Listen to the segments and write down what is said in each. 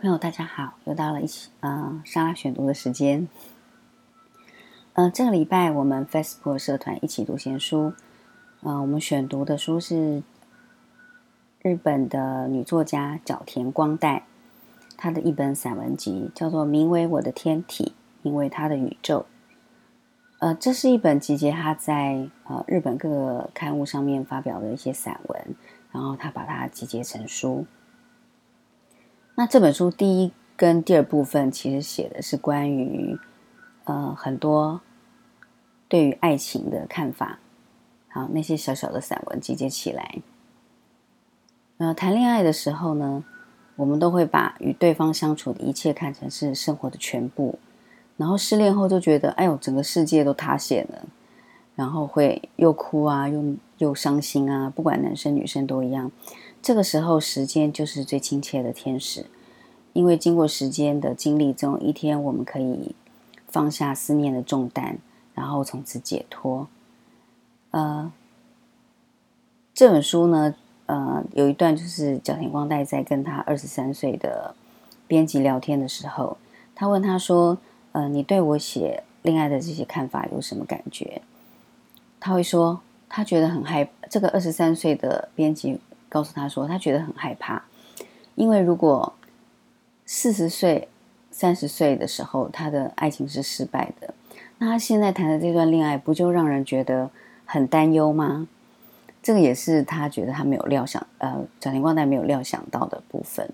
朋友，大家好，又到了一起呃莎拉选读的时间。呃，这个礼拜我们 Facebook 社团一起读闲书，呃，我们选读的书是日本的女作家角田光代她的一本散文集，叫做《名为我的天体，名为她的宇宙》。呃，这是一本集结她在呃日本各个刊物上面发表的一些散文，然后她把它集结成书。那这本书第一跟第二部分其实写的是关于呃很多对于爱情的看法，好那些小小的散文集结起来。呃，谈恋爱的时候呢，我们都会把与对方相处的一切看成是生活的全部，然后失恋后就觉得哎呦整个世界都塌陷了，然后会又哭啊又又伤心啊，不管男生女生都一样。这个时候，时间就是最亲切的天使，因为经过时间的经历，总有一天我们可以放下思念的重担，然后从此解脱。呃，这本书呢，呃，有一段就是角田光代在跟他二十三岁的编辑聊天的时候，他问他说：“呃，你对我写恋爱的这些看法有什么感觉？”他会说，他觉得很害这个二十三岁的编辑。告诉他说，他觉得很害怕，因为如果四十岁、三十岁的时候他的爱情是失败的，那他现在谈的这段恋爱不就让人觉得很担忧吗？这个也是他觉得他没有料想，呃，小田光代没有料想到的部分。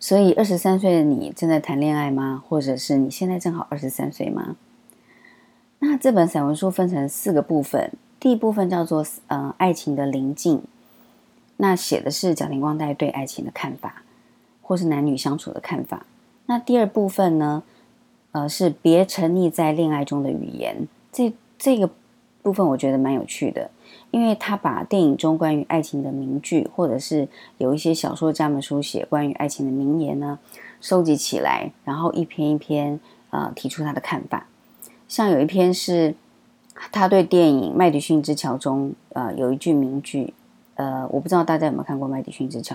所以，二十三岁的你正在谈恋爱吗？或者是你现在正好二十三岁吗？那这本散文书分成四个部分，第一部分叫做“呃，爱情的临近”。那写的是角田光代对爱情的看法，或是男女相处的看法。那第二部分呢？呃，是别沉溺在恋爱中的语言。这这个部分我觉得蛮有趣的，因为他把电影中关于爱情的名句，或者是有一些小说家们书写关于爱情的名言呢，收集起来，然后一篇一篇呃提出他的看法。像有一篇是他对电影《麦迪逊之桥》中呃有一句名句。呃，我不知道大家有没有看过《麦迪逊之桥》。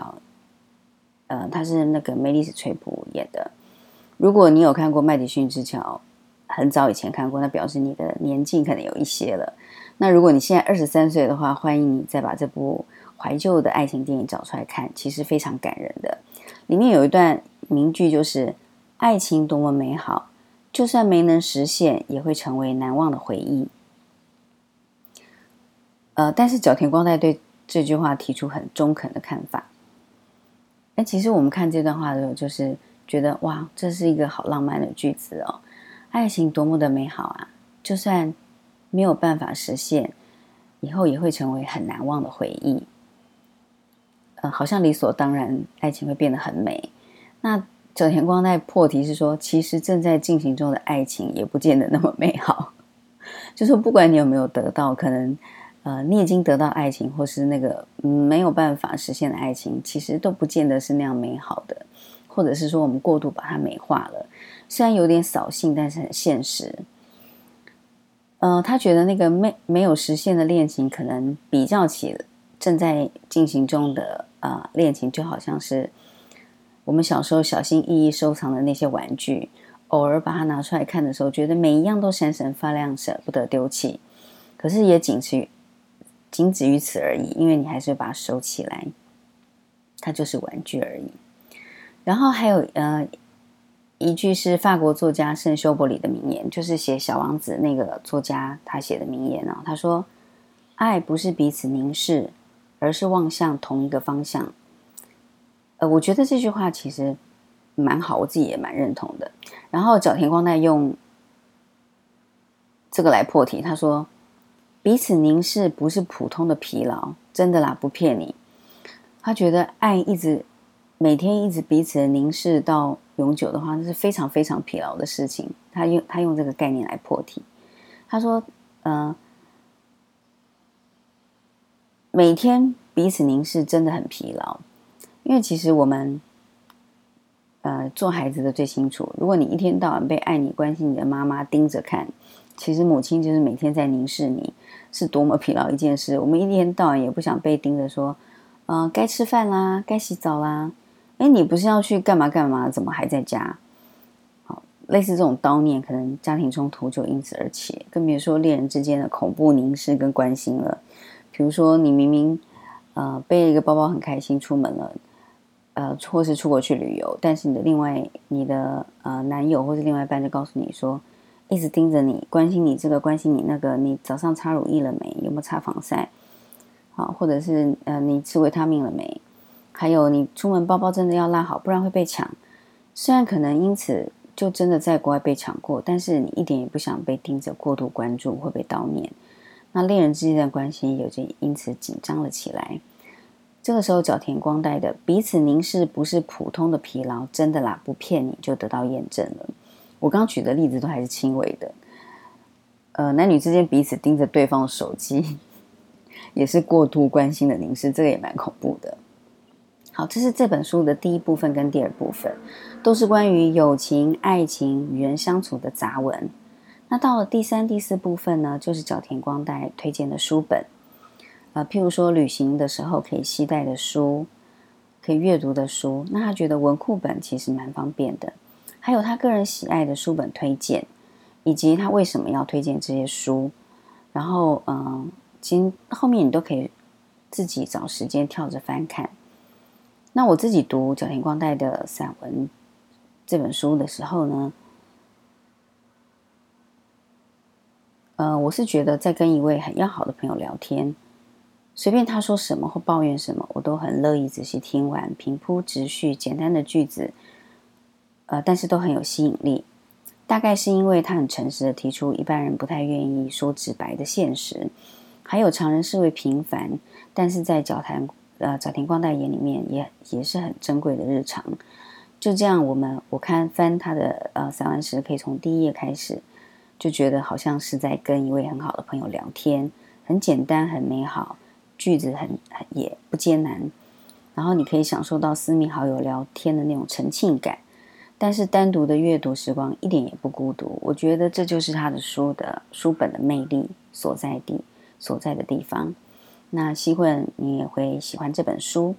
呃，他是那个梅丽史翠普演的。如果你有看过《麦迪逊之桥》，很早以前看过，那表示你的年纪可能有一些了。那如果你现在二十三岁的话，欢迎你再把这部怀旧的爱情电影找出来看，其实非常感人的。里面有一段名句，就是“爱情多么美好，就算没能实现，也会成为难忘的回忆。”呃，但是角田光代对。这句话提出很中肯的看法。哎，其实我们看这段话的时候，就是觉得哇，这是一个好浪漫的句子哦。爱情多么的美好啊！就算没有办法实现，以后也会成为很难忘的回忆。呃，好像理所当然，爱情会变得很美。那角田光代破题是说，其实正在进行中的爱情也不见得那么美好。就说不管你有没有得到，可能。呃，你已经得到爱情，或是那个没有办法实现的爱情，其实都不见得是那样美好的，或者是说我们过度把它美化了。虽然有点扫兴，但是很现实。呃，他觉得那个没没有实现的恋情，可能比较起正在进行中的啊恋情，就好像是我们小时候小心翼翼收藏的那些玩具，偶尔把它拿出来看的时候，觉得每一样都闪闪发亮，舍不得丢弃。可是也仅此于。仅止于此而已，因为你还是把它收起来，它就是玩具而已。然后还有呃一句是法国作家圣修伯里的名言，就是写《小王子》那个作家他写的名言啊。他说：“爱不是彼此凝视，而是望向同一个方向。”呃，我觉得这句话其实蛮好，我自己也蛮认同的。然后角田光代用这个来破题，他说。彼此凝视不是普通的疲劳，真的啦，不骗你。他觉得爱一直每天一直彼此凝视到永久的话，那是非常非常疲劳的事情。他用他用这个概念来破题。他说：“嗯，每天彼此凝视真的很疲劳，因为其实我们呃做孩子的最清楚，如果你一天到晚被爱你、关心你的妈妈盯着看。”其实母亲就是每天在凝视你，是多么疲劳一件事。我们一天到晚也不想被盯着说，呃，该吃饭啦，该洗澡啦，哎，你不是要去干嘛干嘛？怎么还在家？好，类似这种叨念，可能家庭冲突就因此而起，更别说恋人之间的恐怖凝视跟关心了。比如说，你明明呃背一个包包很开心出门了，呃，或是出国去旅游，但是你的另外你的呃男友或是另外一半就告诉你说，一直盯着你，关心你这个，关心你那个，你早上擦乳液了没？有没有擦防晒？好，或者是呃，你吃维他命了没？还有，你出门包包真的要拉好，不然会被抢。虽然可能因此就真的在国外被抢过，但是你一点也不想被盯着过度关注，会被悼念。那恋人之间的关系也就因此紧张了起来。这个时候，角田光代的彼此凝视不是普通的疲劳，真的啦，不骗你就得到验证了。我刚举的例子都还是轻微的，呃，男女之间彼此盯着对方的手机，也是过度关心的凝视，这个也蛮恐怖的。好，这是这本书的第一部分跟第二部分，都是关于友情、爱情、与人相处的杂文。那到了第三、第四部分呢，就是角田光代推荐的书本，呃，譬如说旅行的时候可以携带的书，可以阅读的书。那他觉得文库本其实蛮方便的，还有他个人喜爱的书本推荐，以及他为什么要推荐这些书。然后，嗯，其实后面你都可以自己找时间跳着翻看。那我自己读角田光代的散文这本书的时候呢，呃，我是觉得在跟一位很要好的朋友聊天，随便他说什么或抱怨什么，我都很乐意仔细听完，平铺直叙，简单的句子，呃，但是都很有吸引力。大概是因为他很诚实的提出一般人不太愿意说直白的现实，还有常人视为平凡，但是在角谈。呃，早田光代眼里面也也是很珍贵的日常。就这样，我们我看翻他的呃散文时，可以从第一页开始，就觉得好像是在跟一位很好的朋友聊天，很简单，很美好，句子很很也不艰难。然后你可以享受到私密好友聊天的那种沉浸感，但是单独的阅读时光一点也不孤独。我觉得这就是他的书的书本的魅力所在地所在的地方。那希望你也会喜欢这本书。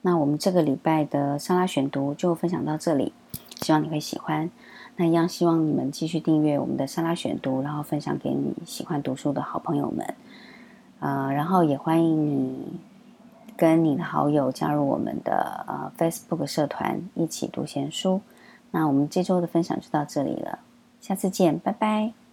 那我们这个礼拜的莎拉选读就分享到这里，希望你会喜欢。那一样希望你们继续订阅我们的莎拉选读，然后分享给你喜欢读书的好朋友们。呃，然后也欢迎你跟你的好友加入我们的呃 Facebook 社团，一起读闲书。那我们这周的分享就到这里了，下次见，拜拜。